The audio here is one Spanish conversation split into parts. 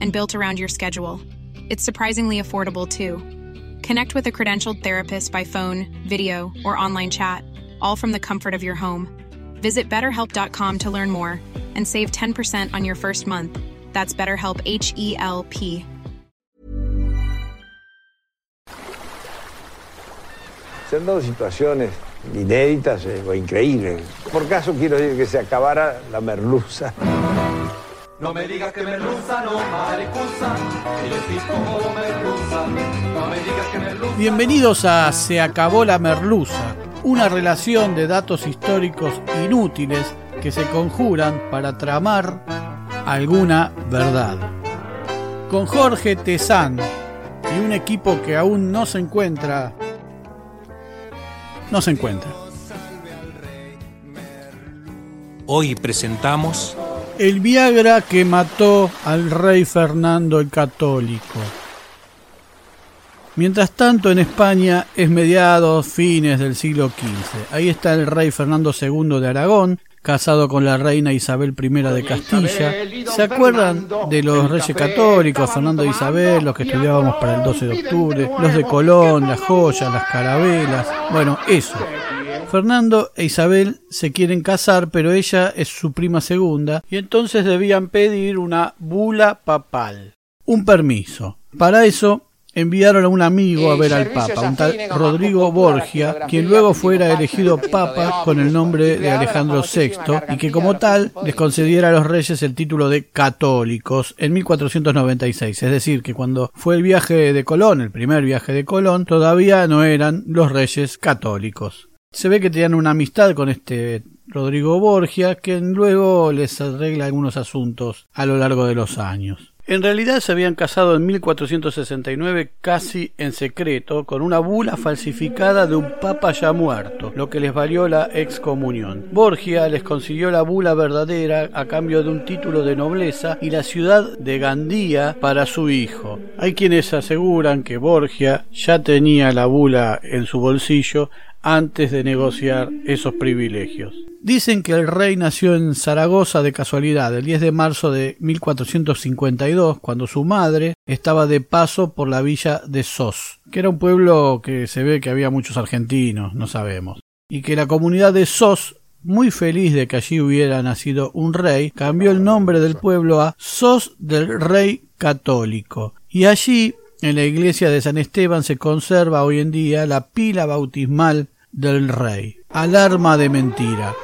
and built around your schedule. It's surprisingly affordable too. Connect with a credentialed therapist by phone, video, or online chat, all from the comfort of your home. Visit betterhelp.com to learn more and save 10% on your first month. That's BetterHelp H E L P. Se han situaciones inéditas eh, o increíbles. Por caso quiero decir que se acabara la merluza. No me digas que merluza, no maricusa, que yo soy como merluza. No me digas que merluza. Bienvenidos a Se acabó la merluza, una relación de datos históricos inútiles que se conjuran para tramar alguna verdad. Con Jorge Tezán y un equipo que aún no se encuentra. No se encuentra. Hoy presentamos El Viagra que mató al rey Fernando el Católico. Mientras tanto, en España es mediados, fines del siglo XV. Ahí está el rey Fernando II de Aragón, casado con la reina Isabel I de Castilla. ¿Se acuerdan de los reyes católicos, Fernando e Isabel, los que estudiábamos para el 12 de octubre, los de Colón, las joyas, las carabelas? Bueno, eso. Fernando e Isabel se quieren casar, pero ella es su prima segunda, y entonces debían pedir una bula papal, un permiso. Para eso enviaron a un amigo a ver al Papa, un tal Rodrigo Borgia, quien luego fuera elegido Papa con el nombre de Alejandro VI y que como tal les concediera a los reyes el título de católicos en 1496. Es decir, que cuando fue el viaje de Colón, el primer viaje de Colón, todavía no eran los reyes católicos. Se ve que tenían una amistad con este Rodrigo Borgia, que luego les arregla algunos asuntos a lo largo de los años. En realidad se habían casado en 1469 casi en secreto con una bula falsificada de un papa ya muerto, lo que les valió la excomunión. Borgia les consiguió la bula verdadera a cambio de un título de nobleza y la ciudad de Gandía para su hijo. Hay quienes aseguran que Borgia ya tenía la bula en su bolsillo antes de negociar esos privilegios. Dicen que el rey nació en Zaragoza de casualidad el 10 de marzo de 1452, cuando su madre estaba de paso por la villa de Sos, que era un pueblo que se ve que había muchos argentinos, no sabemos, y que la comunidad de Sos muy feliz de que allí hubiera nacido un rey, cambió el nombre del pueblo a Sos del Rey Católico. Y allí, en la iglesia de San Esteban, se conserva hoy en día la pila bautismal del rey. alarma de mentira.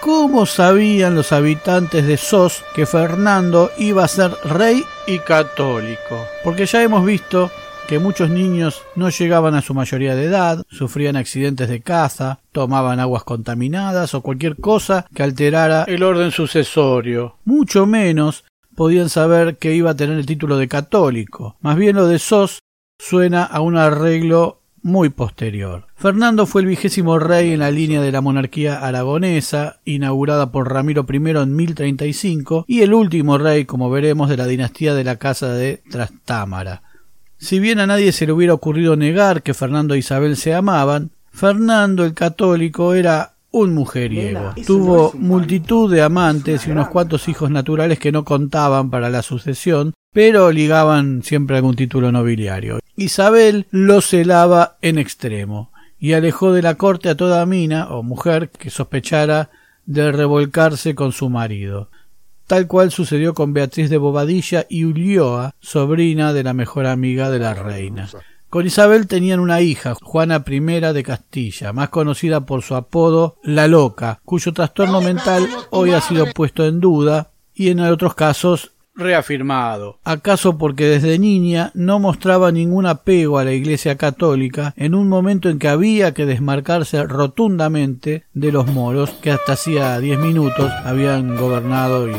¿Cómo sabían los habitantes de Sos que Fernando iba a ser rey y católico? Porque ya hemos visto que muchos niños no llegaban a su mayoría de edad, sufrían accidentes de caza, tomaban aguas contaminadas o cualquier cosa que alterara el orden sucesorio. Mucho menos podían saber que iba a tener el título de católico. Más bien lo de Sos suena a un arreglo muy posterior. Fernando fue el vigésimo rey en la línea de la monarquía aragonesa, inaugurada por Ramiro I en 1035, y el último rey, como veremos, de la dinastía de la Casa de Trastámara. Si bien a nadie se le hubiera ocurrido negar que Fernando e Isabel se amaban, Fernando el católico era un mujeriego. Tuvo multitud de amantes y unos cuantos hijos naturales que no contaban para la sucesión, pero ligaban siempre algún título nobiliario. Isabel lo celaba en extremo y alejó de la corte a toda mina o mujer que sospechara de revolcarse con su marido, tal cual sucedió con Beatriz de Bobadilla y Ulloa, sobrina de la mejor amiga de la reina. Con Isabel tenían una hija, Juana I de Castilla, más conocida por su apodo La Loca, cuyo trastorno mental hoy ha sido puesto en duda y en otros casos reafirmado. ¿Acaso porque desde niña no mostraba ningún apego a la Iglesia católica en un momento en que había que desmarcarse rotundamente de los moros que hasta hacía diez minutos habían gobernado y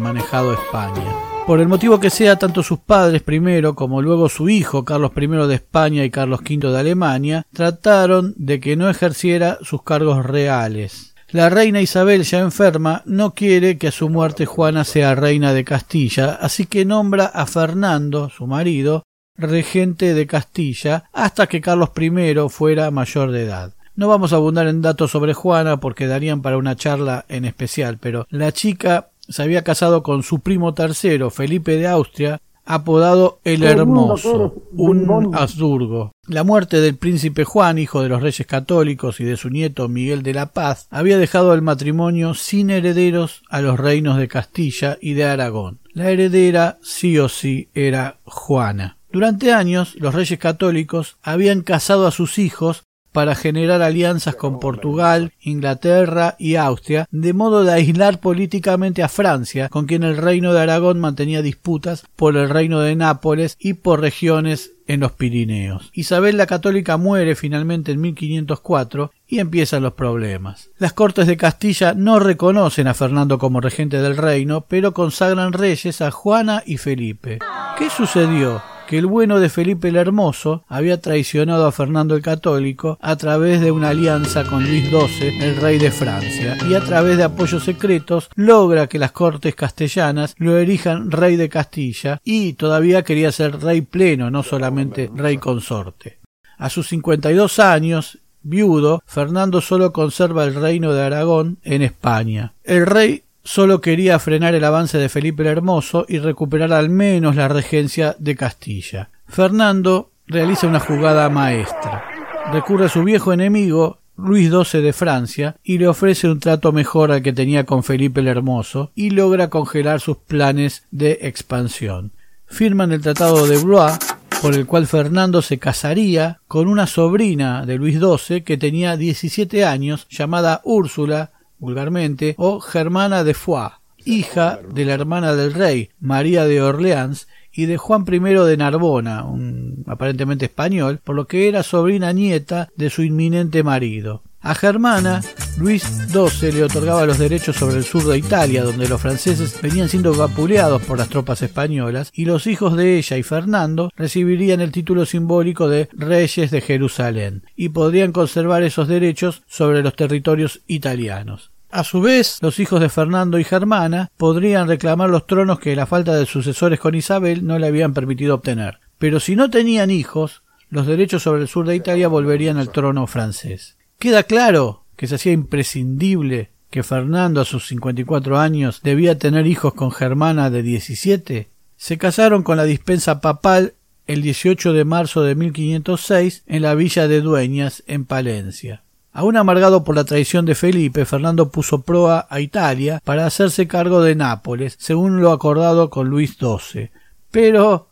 manejado España? Por el motivo que sea, tanto sus padres primero como luego su hijo, Carlos I de España y Carlos V de Alemania, trataron de que no ejerciera sus cargos reales. La reina Isabel, ya enferma, no quiere que a su muerte Juana sea reina de Castilla, así que nombra a Fernando, su marido, regente de Castilla, hasta que Carlos I fuera mayor de edad. No vamos a abundar en datos sobre Juana porque darían para una charla en especial, pero la chica se había casado con su primo tercero, Felipe de Austria, apodado el Hermoso, un Habsburgo. La muerte del príncipe Juan, hijo de los reyes católicos, y de su nieto Miguel de la Paz, había dejado el matrimonio sin herederos a los reinos de Castilla y de Aragón. La heredera sí o sí era Juana. Durante años los reyes católicos habían casado a sus hijos para generar alianzas con Portugal, Inglaterra y Austria, de modo de aislar políticamente a Francia, con quien el reino de Aragón mantenía disputas por el reino de Nápoles y por regiones en los Pirineos. Isabel la Católica muere finalmente en 1504 y empiezan los problemas. Las Cortes de Castilla no reconocen a Fernando como regente del reino, pero consagran reyes a Juana y Felipe. ¿Qué sucedió? Que el bueno de Felipe el Hermoso había traicionado a Fernando el Católico a través de una alianza con Luis XII, el rey de Francia, y a través de apoyos secretos logra que las cortes castellanas lo erijan rey de Castilla y todavía quería ser rey pleno, no solamente rey consorte. A sus 52 años, viudo, Fernando solo conserva el reino de Aragón en España. El rey solo quería frenar el avance de Felipe el Hermoso y recuperar al menos la regencia de Castilla. Fernando realiza una jugada maestra. Recurre a su viejo enemigo, Luis XII de Francia, y le ofrece un trato mejor al que tenía con Felipe el Hermoso, y logra congelar sus planes de expansión. Firman el Tratado de Blois, por el cual Fernando se casaría con una sobrina de Luis XII que tenía 17 años, llamada Úrsula, vulgarmente, o Germana de Foix, hija de la hermana del rey, María de Orleans, y de Juan I de Narbona, un aparentemente español, por lo que era sobrina nieta de su inminente marido. A Germana, Luis XII le otorgaba los derechos sobre el sur de Italia, donde los franceses venían siendo vapuleados por las tropas españolas, y los hijos de ella y Fernando recibirían el título simbólico de reyes de Jerusalén, y podrían conservar esos derechos sobre los territorios italianos. A su vez, los hijos de Fernando y Germana podrían reclamar los tronos que la falta de sucesores con Isabel no le habían permitido obtener. Pero si no tenían hijos, los derechos sobre el sur de Italia volverían al trono francés. Queda claro que se hacía imprescindible que Fernando a sus 54 años debía tener hijos con Germana de 17. Se casaron con la dispensa papal el 18 de marzo de 1506 en la villa de Dueñas, en Palencia. Aún amargado por la traición de Felipe, Fernando puso proa a Italia para hacerse cargo de Nápoles, según lo acordado con Luis XII. Pero...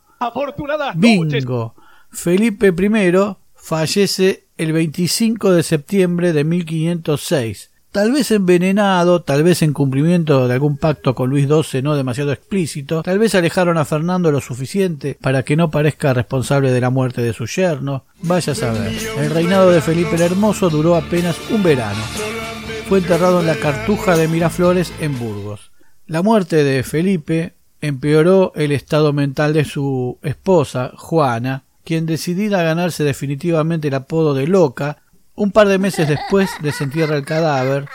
Bingo. Felipe I fallece el 25 de septiembre de 1506. Tal vez envenenado, tal vez en cumplimiento de algún pacto con Luis XII no demasiado explícito, tal vez alejaron a Fernando lo suficiente para que no parezca responsable de la muerte de su yerno. Vaya a saber. El reinado de Felipe el Hermoso duró apenas un verano. Fue enterrado en la Cartuja de Miraflores en Burgos. La muerte de Felipe empeoró el estado mental de su esposa, Juana, quien decidida a ganarse definitivamente el apodo de loca, un par de meses después desentierra el cadáver,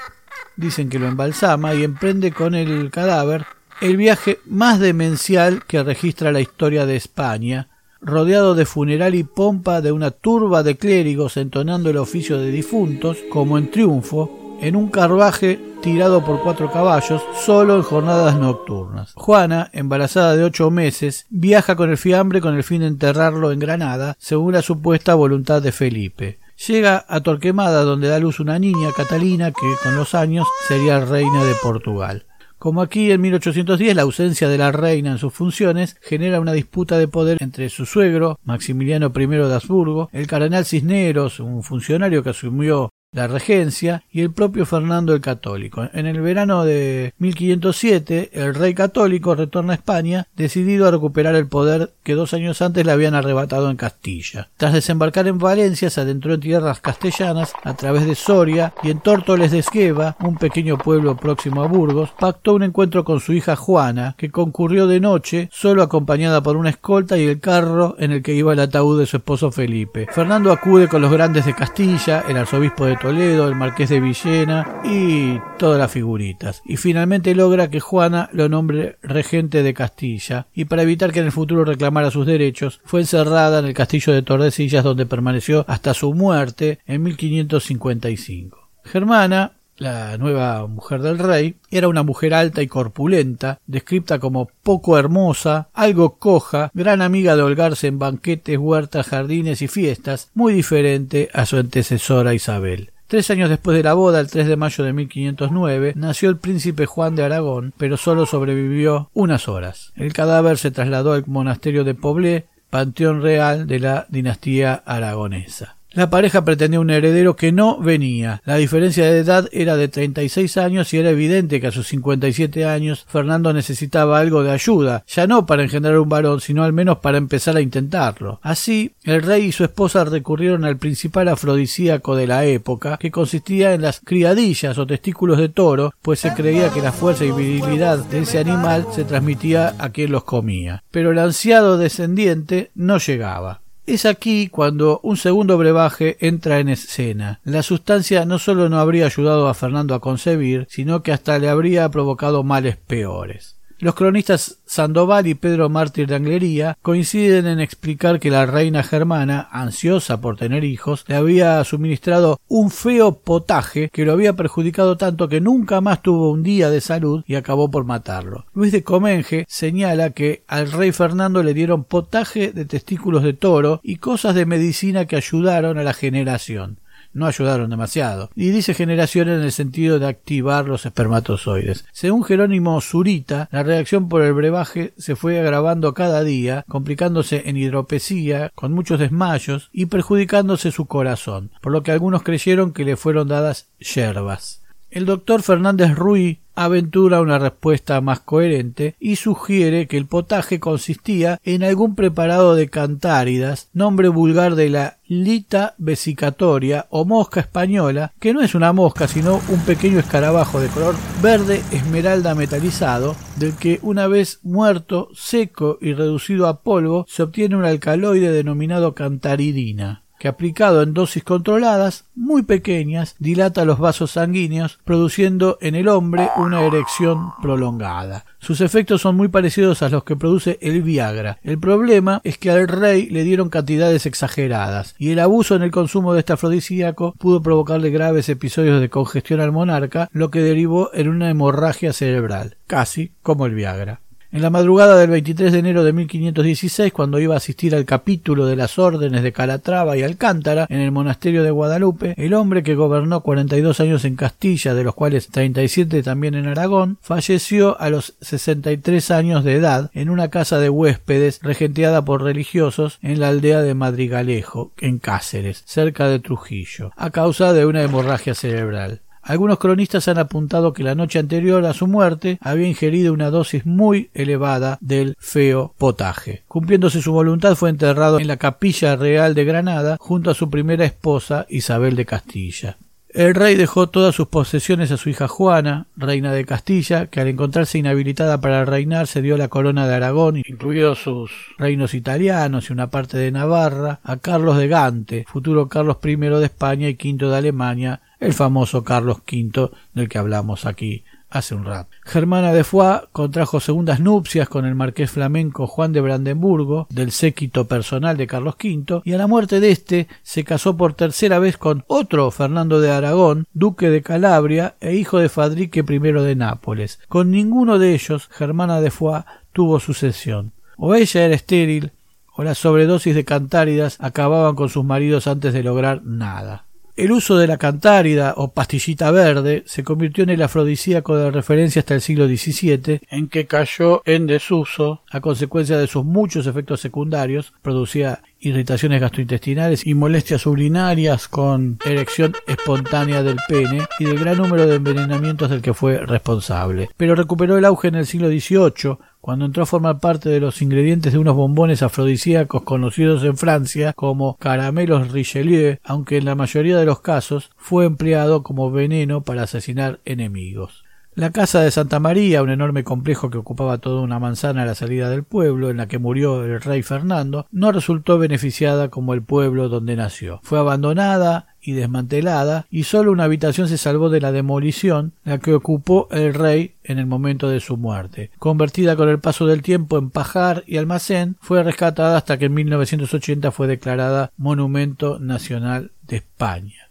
dicen que lo embalsama y emprende con el cadáver el viaje más demencial que registra la historia de España, rodeado de funeral y pompa de una turba de clérigos entonando el oficio de difuntos, como en triunfo, en un carruaje tirado por cuatro caballos, solo en jornadas nocturnas. Juana, embarazada de ocho meses, viaja con el fiambre con el fin de enterrarlo en Granada, según la supuesta voluntad de Felipe. Llega a Torquemada, donde da luz una niña, Catalina, que con los años sería reina de Portugal. Como aquí en 1810 la ausencia de la reina en sus funciones genera una disputa de poder entre su suegro, Maximiliano I de Habsburgo, el cardenal Cisneros, un funcionario que asumió la regencia y el propio Fernando el Católico. En el verano de 1507, el rey católico retorna a España, decidido a recuperar el poder que dos años antes le habían arrebatado en Castilla. Tras desembarcar en Valencia, se adentró en tierras castellanas a través de Soria y en Tórtoles de Esgueva, un pequeño pueblo próximo a Burgos, pactó un encuentro con su hija Juana, que concurrió de noche, solo acompañada por una escolta y el carro en el que iba el ataúd de su esposo Felipe. Fernando acude con los grandes de Castilla, el arzobispo de Toledo, el marqués de Villena y todas las figuritas. Y finalmente logra que Juana lo nombre regente de Castilla y para evitar que en el futuro reclamara sus derechos fue encerrada en el castillo de Tordesillas donde permaneció hasta su muerte en 1555. Germana la nueva mujer del rey, era una mujer alta y corpulenta, descripta como poco hermosa, algo coja, gran amiga de holgarse en banquetes, huertas, jardines y fiestas, muy diferente a su antecesora Isabel. Tres años después de la boda, el 3 de mayo de 1509, nació el príncipe Juan de Aragón, pero solo sobrevivió unas horas. El cadáver se trasladó al monasterio de Poblé, panteón real de la dinastía aragonesa. La pareja pretendía un heredero que no venía. La diferencia de edad era de 36 años y era evidente que a sus 57 años Fernando necesitaba algo de ayuda, ya no para engendrar un varón, sino al menos para empezar a intentarlo. Así, el rey y su esposa recurrieron al principal afrodisíaco de la época, que consistía en las criadillas o testículos de toro, pues se creía que la fuerza y virilidad de ese animal se transmitía a quien los comía. Pero el ansiado descendiente no llegaba. Es aquí cuando un segundo brebaje entra en escena. La sustancia no solo no habría ayudado a Fernando a concebir, sino que hasta le habría provocado males peores. Los cronistas Sandoval y Pedro Mártir de Anglería coinciden en explicar que la reina germana, ansiosa por tener hijos, le había suministrado un feo potaje que lo había perjudicado tanto que nunca más tuvo un día de salud y acabó por matarlo. Luis de Comenge señala que al rey Fernando le dieron potaje de testículos de toro y cosas de medicina que ayudaron a la generación no ayudaron demasiado. Y dice generación en el sentido de activar los espermatozoides. Según Jerónimo Zurita, la reacción por el brebaje se fue agravando cada día, complicándose en hidropesía, con muchos desmayos y perjudicándose su corazón, por lo que algunos creyeron que le fueron dadas yerbas. El doctor Fernández Ruiz aventura una respuesta más coherente y sugiere que el potaje consistía en algún preparado de cantáridas, nombre vulgar de la lita vesicatoria o mosca española, que no es una mosca sino un pequeño escarabajo de color verde esmeralda metalizado, del que una vez muerto, seco y reducido a polvo, se obtiene un alcaloide denominado cantaridina que aplicado en dosis controladas muy pequeñas dilata los vasos sanguíneos produciendo en el hombre una erección prolongada. Sus efectos son muy parecidos a los que produce el Viagra. El problema es que al rey le dieron cantidades exageradas y el abuso en el consumo de este afrodisíaco pudo provocarle graves episodios de congestión al monarca, lo que derivó en una hemorragia cerebral, casi como el Viagra. En la madrugada del 23 de enero de 1516, cuando iba a asistir al capítulo de las órdenes de Calatrava y Alcántara en el monasterio de Guadalupe, el hombre que gobernó 42 años en Castilla, de los cuales 37 también en Aragón, falleció a los 63 años de edad en una casa de huéspedes regenteada por religiosos en la aldea de Madrigalejo, en Cáceres, cerca de Trujillo, a causa de una hemorragia cerebral. Algunos cronistas han apuntado que la noche anterior a su muerte había ingerido una dosis muy elevada del feo potaje. Cumpliéndose su voluntad fue enterrado en la capilla real de Granada junto a su primera esposa Isabel de Castilla. El rey dejó todas sus posesiones a su hija Juana, reina de Castilla, que al encontrarse inhabilitada para reinar se dio la corona de Aragón, incluidos sus reinos italianos y una parte de Navarra, a Carlos de Gante, futuro Carlos I de España y V de Alemania, el famoso Carlos V del que hablamos aquí hace un rato. Germana de Foix contrajo segundas nupcias con el marqués flamenco Juan de Brandenburgo, del séquito personal de Carlos V, y a la muerte de éste se casó por tercera vez con otro Fernando de Aragón, duque de Calabria e hijo de Fadrique I de Nápoles. Con ninguno de ellos Germana de Foix tuvo sucesión. O ella era estéril, o las sobredosis de cantáridas acababan con sus maridos antes de lograr nada. El uso de la cantárida o pastillita verde se convirtió en el afrodisíaco de referencia hasta el siglo XVII, en que cayó en desuso a consecuencia de sus muchos efectos secundarios, producía irritaciones gastrointestinales y molestias urinarias con erección espontánea del pene y del gran número de envenenamientos del que fue responsable. Pero recuperó el auge en el siglo XVIII cuando entró a formar parte de los ingredientes de unos bombones afrodisíacos conocidos en Francia como caramelos Richelieu, aunque en la mayoría de los casos fue empleado como veneno para asesinar enemigos. La casa de Santa María, un enorme complejo que ocupaba toda una manzana a la salida del pueblo, en la que murió el rey Fernando, no resultó beneficiada como el pueblo donde nació. Fue abandonada y desmantelada, y sólo una habitación se salvó de la demolición, la que ocupó el rey en el momento de su muerte. Convertida con el paso del tiempo en pajar y almacén, fue rescatada hasta que en 1980 fue declarada Monumento Nacional de España.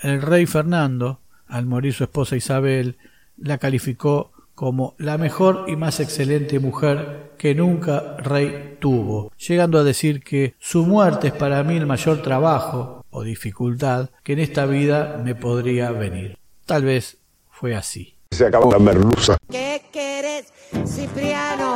El rey Fernando, al morir su esposa Isabel, la calificó como la mejor y más excelente mujer que nunca rey tuvo, llegando a decir que su muerte es para mí el mayor trabajo o dificultad que en esta vida me podría venir. Tal vez fue así. Se acabó la merluza. ¿Qué querés, Cipriano?